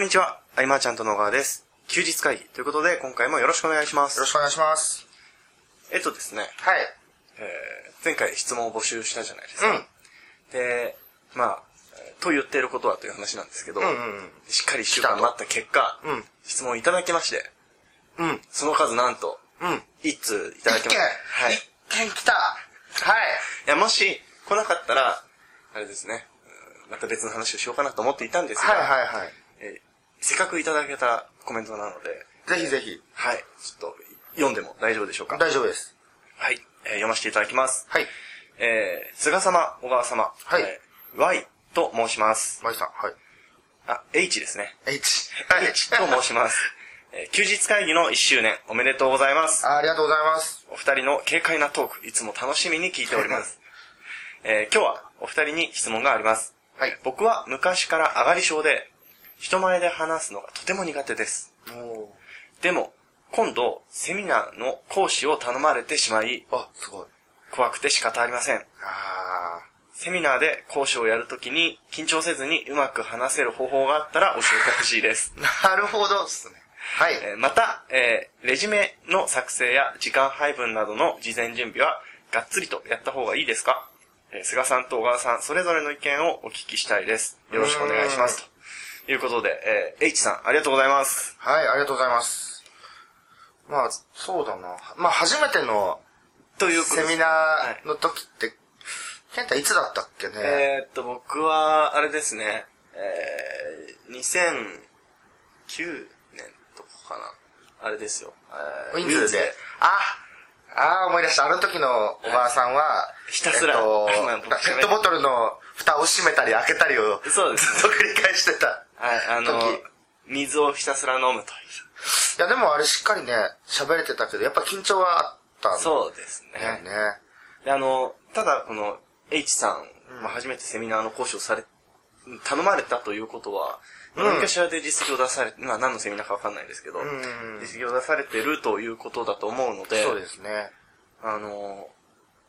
こんにちは、あいまーちゃんと野川です。休日会議ということで、今回もよろしくお願いします。よろしくお願いします。えっとですね、はい。えー前回質問を募集したじゃないですか。うん。で、まあ、えーと言っていることはという話なんですけど、うんうんうんしっかり一週間待った結果、うん質問いただきまして、うん。その数なんと、うん。一通いただきました。はい。い一件来たはい。や、もし来なかったら、あれですね、うんまた別の話をしようかなと思っていたんですが、はいはいはい。えーせっかくいただけたコメントなので、ぜひぜひ。はい、ちょっと読んでも大丈夫でしょうか？大丈夫です。はい、えー読ませていただきます。はい。えー、菅様、小川様、はいえー Y と申します。マイさん、はい。あ、H ですね。H。H と申します。えー休日会議の1周年おめでとうございます。あありがとうございます。お二人の軽快なトーク、いつも楽しみに聞いております。えー今日はお二人に質問があります。はい。僕は昔から上がり症で、人前で話すのがとても苦手です。おでも、今度、セミナーの講師を頼まれてしまい、あ、すごい。怖くて仕方ありません。あセミナーで講師をやるときに、緊張せずにうまく話せる方法があったら教えてほしいです。あ。なるほどっすね。はい。えーまた、えーレジュメの作成や時間配分などの事前準備は、がっつりとやった方がいいですか？えー菅さんと小川さん、それぞれの意見をお聞きしたいです。よろしくお願いします。ということで、えー H さん、ありがとうございます。はい、ありがとうございます。まあ、そうだな。まあ、初めてのというセミナーの時って、ケンタいつだったっけね？えーっと、僕は、あれですね、えー、2009年とかかな。あれですよ。えウィンズで。あ、ああ、思い出した。あの時のおばあさんは、ひたすらえっと ペットボトルの蓋を閉めたり開けたりを、そうですずっと繰り返してた。はい、あの時、水をひたすら飲むといいや、でもあれしっかりね、喋れてたけど、やっぱ緊張はあったんう。そうですね。ね。であの、ただこの H さん、まあ、初めてセミナーの講師をされ、頼まれたということは、うん何かしらで実績を出されて、まあ何のセミナーかわかんないですけど、ん実績を出されてるということだと思うので、そうですね。あの、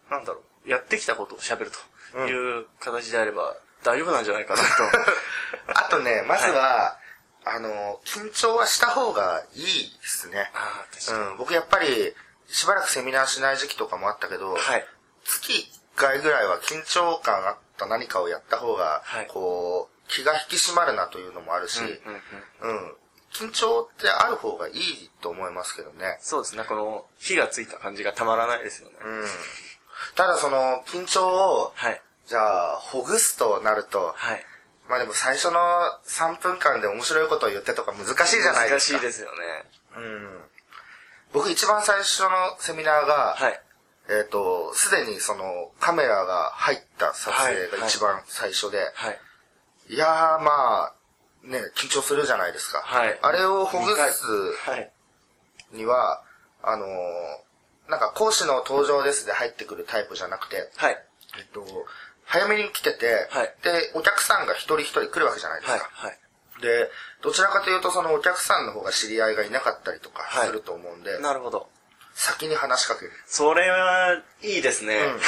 なんだろう、やってきたことを喋るという形であれば大丈夫なんじゃないかなと。あとね、まずは、あの、緊張はした方がいいですね。ああ、確かに。うん、僕やっぱり、しばらくセミナーしない時期とかもあったけど、はい。月1回ぐらいは緊張感あった何かをやった方が、はいこう、気が引き締まるなというのもあるし、うんうんうんうん緊張ってある方がいいと思いますけどね。そうですね、この火がついた感じがたまらないですよね。うん。ただその、緊張を、はい。じゃあ、ほぐすとなると、はい。まあでも最初の3分間で面白いことを言ってとか難しいじゃないですか。難しいですよね。うん。僕一番最初のセミナーが、はい。えっ、と、すでにそのカメラが入った撮影が一番最初で、はい。い、やーまあ、ね、緊張するじゃないですか。はいあれをほぐすはい。には、あのーなんか講師の登場ですで入ってくるタイプじゃなくて、はい。えっと、早めに来てて、はいで、お客さんが一人一人来るわけじゃないですはい。か。はい。で、どちらかというとそのお客さんの方が知り合いがいなかったりとかはいすると思うんで、なるほど。先に話しかける。それはいいですね。うん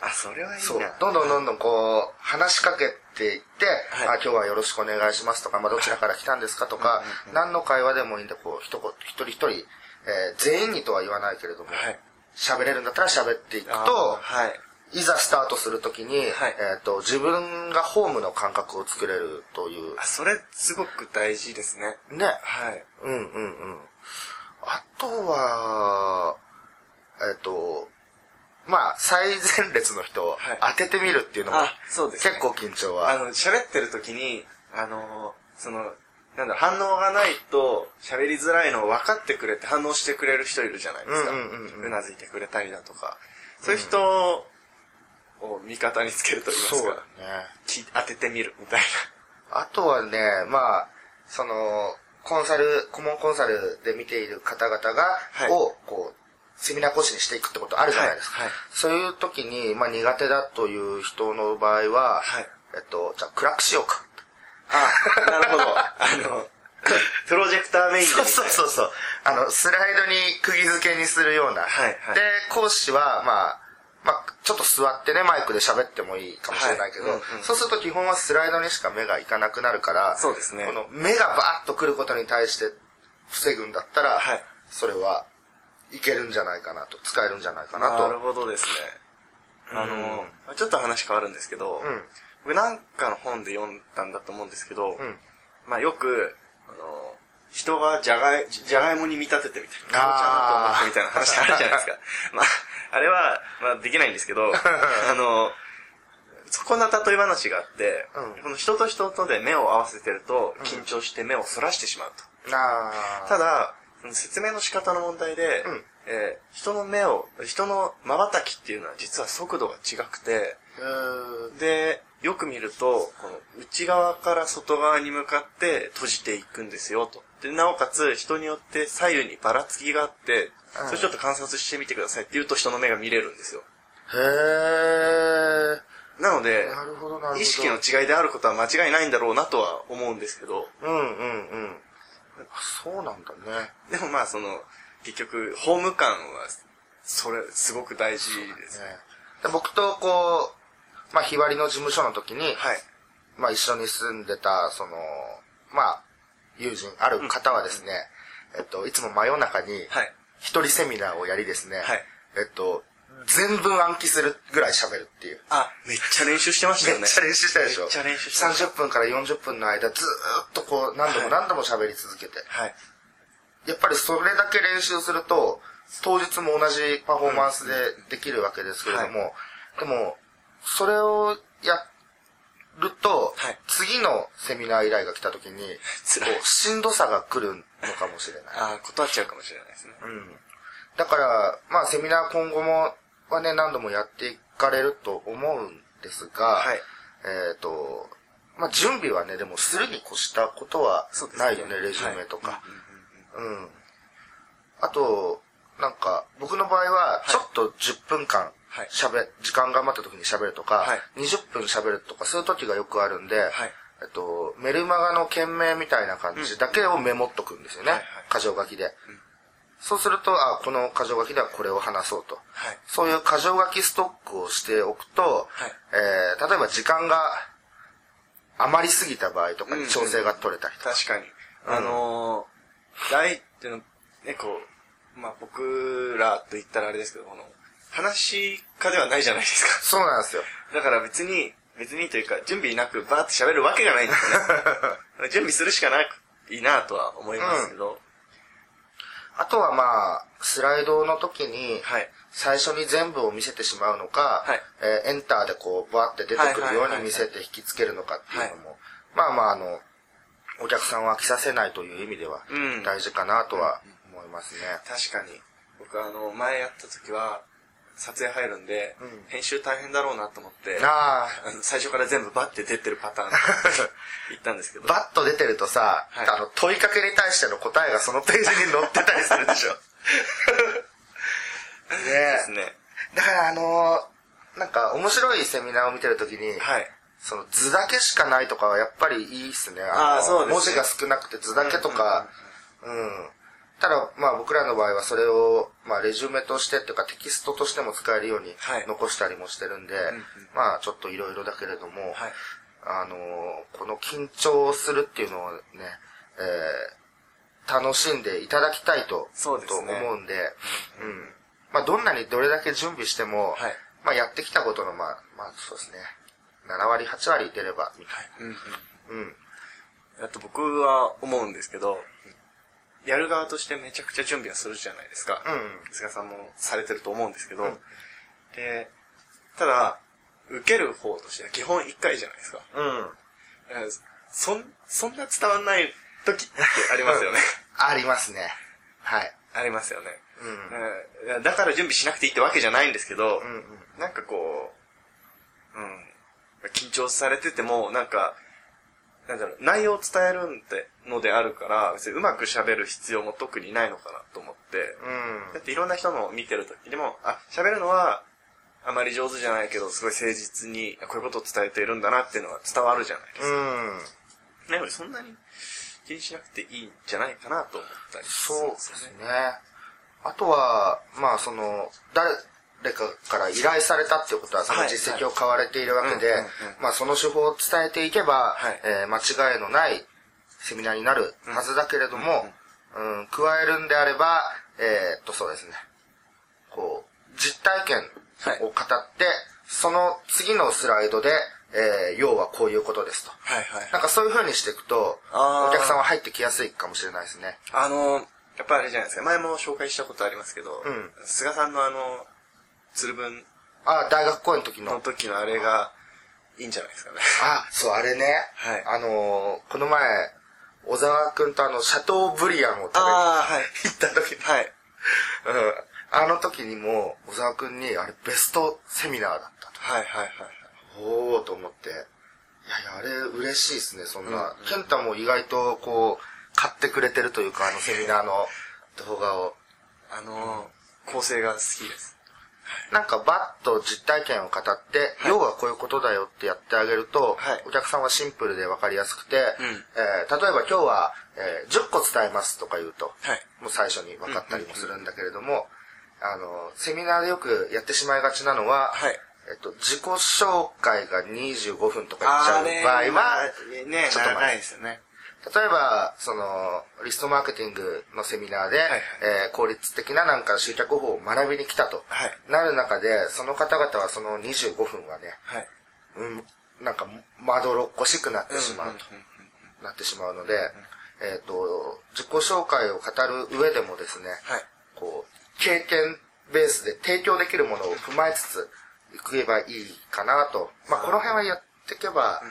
あ、それはいいそうな。。どんどんどんどんこう、話しかけていって、はいあ、今日はよろしくお願いしますとか、まあ、どちらから来たんですかとか、何の会話でもいいんで、こう、一言、一人一人、えー全員にとは言わないけれどもはい、喋、れるんだったら喋っていくあと、はい。いざスタートするときに、はいえっ、と、自分がホームの感覚を作れるというあ、、それすごく大事ですね。ね。はい。うんうんうん。あとは、えっ、と、まあ、最前列の人をはい当ててみるっていうのも、あそうですね結構緊張は。あの、喋ってる時に、あの、その、なんだ反応がないと喋りづらいのを分かってくれて反応してくれる人いるじゃないですか。うんうんうんうんなずいてくれたりだとか。そういう人を味方につけると言いますそうね。、き当ててみるみたいあとはね、まあ、その、コンサル、顧問コンサルで見ている方々が、はいを、こう、セミナー講師にしていくってことあるじゃないですか。はいはいそういう時に、まあ苦手だという人の場合は、はいえっと、じゃあ暗くしようか。な。あ、なるほど。あの、プロジェクターメインでそうそうそうそう。あの、スライドに釘付けにするような。はいはいで、講師は、まあ、まあ、ちょっと座ってね、マイクで喋ってもいいかもしれないけど、はいうんうんそうすると基本はスライドにしか目がいかなくなるから、そうですねこの目がバーッと来ることに対して防ぐんだったら、はいそれはいけるんじゃないかなと、使えるんじゃないかなと。なるほどですね。あの、ちょっと話変わるんですけど、うん。僕なんかの本で読んだんだと思うんですけど、うん。まあよく、あの、人がじゃがい、じゃがいもに見立ててみたいな。あーだと思ってみたいな話あるじゃないですか。まあ、あれは、まあできないんですけど、あの、そこな例え話があって、うんこの人と人とで目を合わせてると、緊張して目をそらしてしまうと。なあ。ただ、説明の仕方の問題で、うんえー人の目を、人の瞬きっていうのは実は速度が違くて。で、よく見ると、この内側から外側に向かって閉じていくんですよと。で、なおかつ人によって左右にばらつきがあって、うんそれちょっと観察してみてくださいって言うと人の目が見れるんですよ。へー。なので。意識の違いであることは間違いないんだろうなとは思うんですけど、うんうんうん。そうなんだね。でもまあその、結局、ホーム感は、それ、すごく大事ですね。ねで僕とこう、まあ、日割りの事務所の時に、はい。まあ、一緒に住んでた、その、まあ、友人、ある方はですね、えっと、いつも真夜中に、はい。一人セミナーをやりですね、はい。えっと、全文暗記するぐらい喋るっていう。あ、めっちゃ練習してましたよね。めっちゃ練習したでしょ。めっちゃ練習した。30分から40分の間ずーっとこう何度も何度も喋り続けて、はい。やっぱりそれだけ練習すると当日も同じパフォーマンスでできるわけですけれども、でもそれをやると、はい次のセミナー依頼が来た時にしんどさが来るのかもしれない、あ断っちゃうかもしれないですね。うん、だからまあセミナー今後もはね何度もやっていかれると思うんですが、はい。えっ、と、まあ、準備はね、でもするに越したことはないよね、レジュメとか。はいうん。あと、なんか、僕の場合は、ちょっと10分間はい、喋、時間が余った時に喋るとか、はい20分喋るとか、そういう時がよくあるんで、はい。えっと、メルマガの件名みたいな感じだけをメモっとくんですよね。箇条書きで。そうすると、あ、この箇条書きではこれを話そうと。はい。そういう箇条書きストックをしておくと、はいえー例えば時間が余りすぎた場合とかに調整が取れたりとか。確かに。あのー、大っていうの、ね、こう、まあ僕らと言ったらあれですけど、この、話家ではないじゃないですか。そうなんですよ。だから別に、別にというか、準備なくバーって喋るわけがないんですよね。準備するしかなくいいなとは思いますけど、あとはまあ、スライドの時に、はい。最初に全部を見せてしまうのか、はいえーエンターでこう、バーって出てくるように見せて引きつけるのかっていうのも、まあまああの、お客さんを飽きさせないという意味ではうん大事かなとは思いますね。確かに。僕あの、前やった時は、撮影入るんで、うん編集大変だろうなと思って、あ最初から全部バッて出てるパターン 言ったんですけあ、ど。バッと出てるとさ、はいあの、問いかけに対しての答えがそのページに載ってたりするでしょ。でねすね。だからあのーなんか面白いセミナーを見てるときに、はい。その図だけしかないとかはやっぱりいいっすね。のあーそうですね文字が少なくて図だけとか、うん。ただ、まあ僕らの場合はそれを、まあレジュメとしてっていうかテキストとしても使えるようにはい残したりもしてるんで、んうんまあちょっといろいろだけれども、はい。あのーこの緊張するっていうのをね、えー楽しんでいただきたいと、そうですねと思うんで、うん。まあどんなにどれだけ準備しても、はいまあやってきたことの、まあ、まあそうですね、7割、8割出れば、みたいうんうん。な。うん。あと僕は思うんですけど、やる側としてめちゃくちゃ準備はするじゃないですか。うん菅さんもされてると思うんですけど、うんで、ただ、受ける方としては基本1回じゃないですか。うん。えーそん、そんな伝わんない時ってありますよね。ありますね。はい。ありますよね。うん。うんだから準備しなくていいってわけじゃないんですけど、うんうん。なんかこう、うん、緊張されてても、なんか、なんだろう、内容を伝えるんってのであるから、別にうまく喋る必要も特にないのかなと思って、うんだっていろんな人のを見てる時でも、あ、喋るのは、あまり上手じゃないけど、すごい誠実に、こういうことを伝えているんだなっていうのは伝わるじゃないですか。うん。なので、そんなに気にしなくていいんじゃないかなと思ったりするんそうでですよね。すね。あとは、まあその、誰、誰かから依頼されたっていうことは、その実績を買われているわけでまあその手法を伝えていけばはい、えー間違いのないセミナーになるはずだけれども、うん、加えるんであれば、えーっと、そうですね。こう、実体験を語って、その次のスライドで、えー要はこういうことですと。はいはい。なんかそういう風にしていくと、お客さんは入ってきやすいかもしれないですね。あの、やっぱあれじゃないですか。前も紹介したことありますけど、うん菅さんのあの、鶴文あ、大学公演の時のの。時のあれがいいんじゃないですかね。あ、そう、あれね。はいあのーこの前、小沢くんとあの、シャトーブリアンを食べにああ、はい。行った時に、はい。うん。あの時にも、小沢くんに、あれ、ベストセミナーだったと。はいはいはい。おーと思って。いやいや、あれ嬉しいですね、そんな。うん健太も意外と、こう、買ってくれてるというか、あのセミナーの動画を。あの、構成が好きです。なんかバッと実体験を語って、要はこういうことだよってやってあげると、はいお客さんはシンプルで分かりやすくて、んえー例えば今日は、えー10個伝えますとか言うと、はい。もう最初に分かったりもするんだけれども、あの、セミナーでよくやってしまいがちなのは、はい。えっと、自己紹介が25分とか言っちゃう場合は、ね、ちょっと長いですよね。例えば、その、リストマーケティングのセミナーで、はいえー効率的ななんか集客法を学びに来たと、はいなる中で、その方々はその25分はね、はい。うん、なんか、まどろっこしくなってしまうと、なってしまうので、えっ、と、自己紹介を語る上でもですね、はい。こう、経験ベースで提供できるものを踏まえつつ、いけばいいかなと。まあ、この辺はやっていけば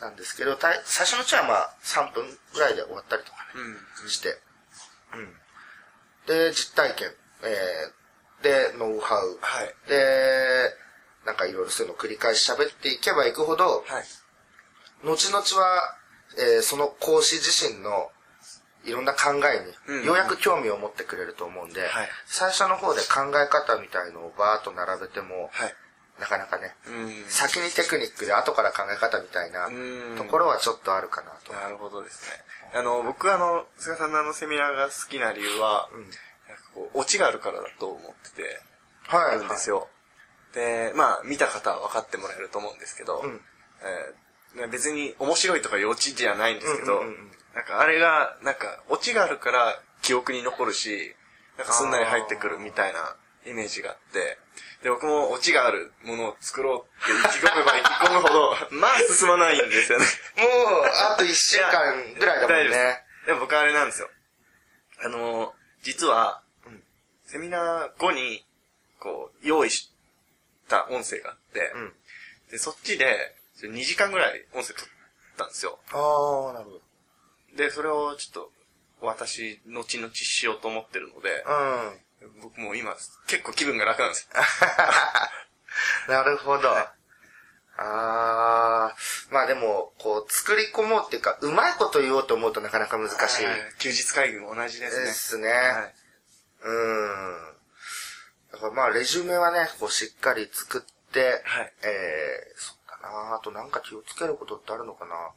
なんですけど、最初のうちはまあ、3分ぐらいで終わったりとかね、うん。して。うん。で、実体験。えー、で、ノウハウ。はい。で、なんかいろいろそういうのを繰り返し喋っていけばいくほど、はい。後々は、えーその講師自身のいろんな考えうんに、ようやく興味を持ってくれると思うんで、はい最初の方で考え方みたいのをバーッと並べても、はい。なかなかね、うん。先にテクニックで後から考え方みたいなうんところはちょっとあるかなと。なるほどですね。あの、僕あの、菅さんのあのセミナーが好きな理由は、うんなんかこう、オチがあるからだと思ってて、はい。あるんですよ。で、まあ、見た方は分かってもらえると思うんですけど、うんえー別に面白いとかいうオチじゃないんですけど、なんかあれが、なんか、オチがあるから記憶に残るし、なんかすんなり入ってくるみたいなイメージがあって、で、僕もオチがあるものを作ろうって意気込めば意気込むほど、まあ進まないんですよね。もう、あと1週間ぐらいだもんね。でも僕あれなんですよ。あの、実は、うんセミナー後に、こう、用意した音声があって、うん。で、そっちで、2時間ぐらい音声撮ったんですよ。ああ、なるほど。で、それをちょっと、私、後々しようと思ってるので、うん。僕もう今、結構気分が楽なんですよ。なるほど。ああ、まあでも、こう、作り込もうっていうか、うまいこと言おうと思うとなかなか難しいはい休日会議も同じでですすね。ね。はい。うん。だからまあ、レジュメはね、こう、しっかり作って、はいえー、そうだなあとなんか気をつけることってあるのかな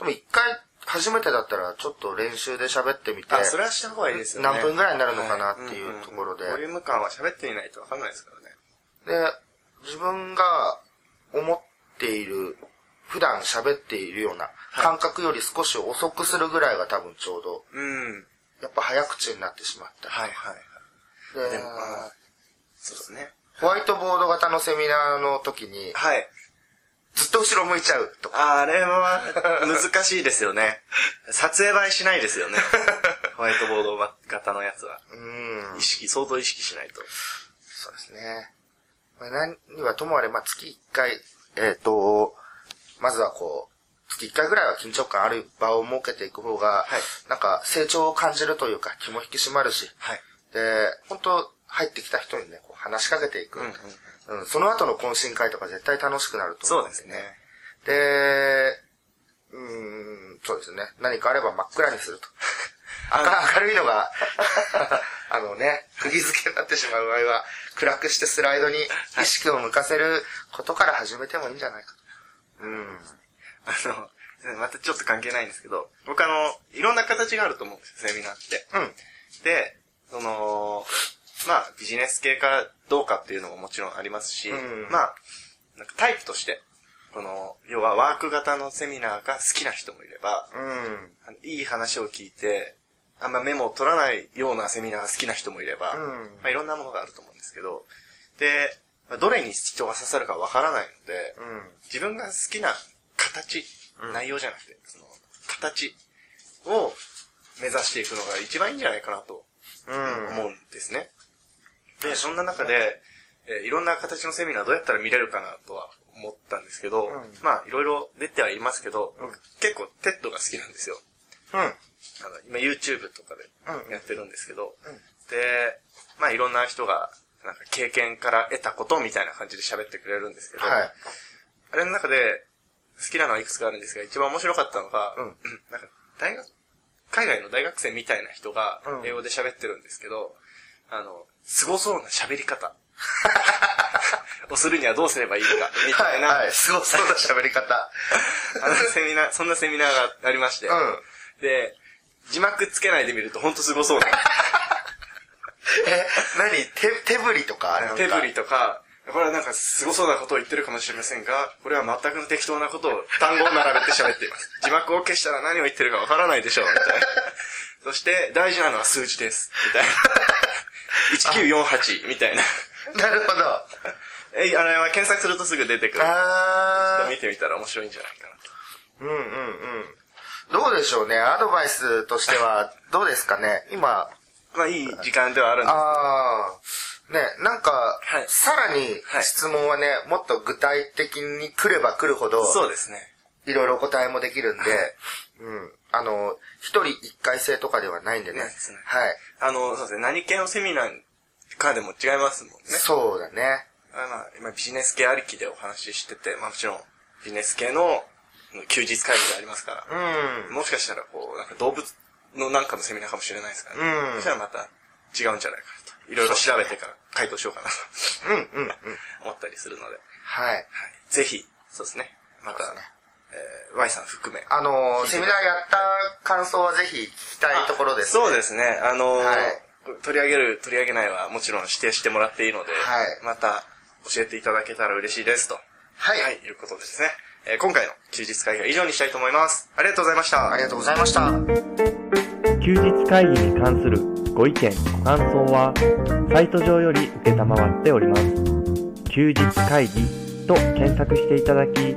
でも一回、初めてだったら、ちょっと練習で喋ってみて、あ、それはした方がいいですよね。何分ぐらいになるのかなっていうところでボリューム感は喋ってみないとわかんないですからね。で、自分が思っている、普段喋っているような感覚より少し遅くするぐらいが多分ちょうど、うん。やっぱ早口になってしまった。はいはいはい。ででもまあそうですね。ホワイトボード型のセミナーの時に、はい。ずっと後ろ向いちゃうとか。あれは難しいですよね。撮影映えしないですよね。ホワイトボード型のやつは。うん意。識、相当意識しないと。そうですね。まあ、何にはともあれ、まあ、月1回、えっ、と、まずはこう、月1回ぐらいは緊張感ある場を設けていく方が、はいなんか成長を感じるというか気も引き締まるし、はい。で、本当入ってきた人にね、こう話しかけていく、うんうんうんその後の懇親会とか絶対楽しくなるとそ思うんうですね。で、うーん、そうですね。何かあれば真っ暗にすると。明明るいのが、あのね、釘付けになってしまう場合は、暗くしてスライドに意識を向かせることから始めてもいいんじゃないかと。うん。あの、またちょっと関係ないんですけど、僕あの、いろんな形があると思うんですよ、セミナーって。うん。で、その、まあ、ビジネス系かどうかっていうのももちろんありますし、うんまあ、なんかタイプとして、この、要はワーク型のセミナーが好きな人もいれば、うん。いい話を聞いて、あんまメモを取らないようなセミナーが好きな人もいれば、うんまあ、いろんなものがあると思うんですけど、で、まあどれに人が刺さるかわからないので、うん。自分が好きな形、うん内容じゃなくて、その、形を目指していくのが一番いいんじゃないかなとうん。思うんですね。で、そんな中で、えーいろんな形のセミナーどうやったら見れるかなとは思ったんですけど、うんまあ、いろいろ出てはいますけど、うん結構 TED が好きなんですよ。うん。あの今 YouTube とかうんでやってるんですけど、うんで、まあいろんな人が、なんか経験から得たことみたいな感じで喋ってくれるんですけど、はい。あれの中で好きなのはいくつかあるんですが、一番面白かったのが、うんなんか大学、海外の大学生みたいな人がうん英語で喋ってるんですけど、あの、凄そうな喋り方 をするにはどうすればいいか、みたいな、はい。すごそうな喋り方。あのセミナー、そんなセミナーがありまして、うん。で、字幕つけないで見るとほんと凄そうな。え、何？手、手振りとか手振りとか、これはなんか凄そうなことを言ってるかもしれませんが、これは全くの適当なことを単語を並べて喋っています。字幕を消したら何を言ってるかわからないでしょう、みたいな。そして、大事なのは数字です、みたいな。1948みたいな。なるほど。え、あれは検索するとすぐ出てくる。あー。見てみたら面白いんじゃないかなと。うんうんうん。どうでしょうね。アドバイスとしては、どうですかね。今、まあいい時間ではあるんですあー。ね、なんか、はいさらにはい質問はね、もっと具体的に来れば来るほど、そうですね。いろいろお答えもできるんで、うん。あの、一人一回制とかではないんでね。ねはい。あの、そうですね。何系のセミナーかでも違いますもんね。そうだね。あまあ、今ビジネス系ありきでお話ししてて、まあもちろんビジネス系の休日会議がありますから、うん。もしかしたらこう、なんか動物のなんかのセミナーかもしれないですからね。うんそしたらまた違うんじゃないかなと。いろいろ調べてから回答しようかなとうんうんうん。思ったりするので、はい。はい、ぜひ、そうですね。また、ねえー Y さん含め。あの、セミナーやった感想はぜひ聞きたいところです、ね。そうですね。あのーはい取り上げる、取り上げないはもちろん指定してもらっていいので、はいまた教えていただけたら嬉しいですと。はい。はい、いうことでですね。えー今回の休日会議は以上にしたいと思います。ありがとうございました。ありがとうございました。休日会議に関するご意見、ご感想は、サイト上より受けたまわっております。休日会議と検索していただき、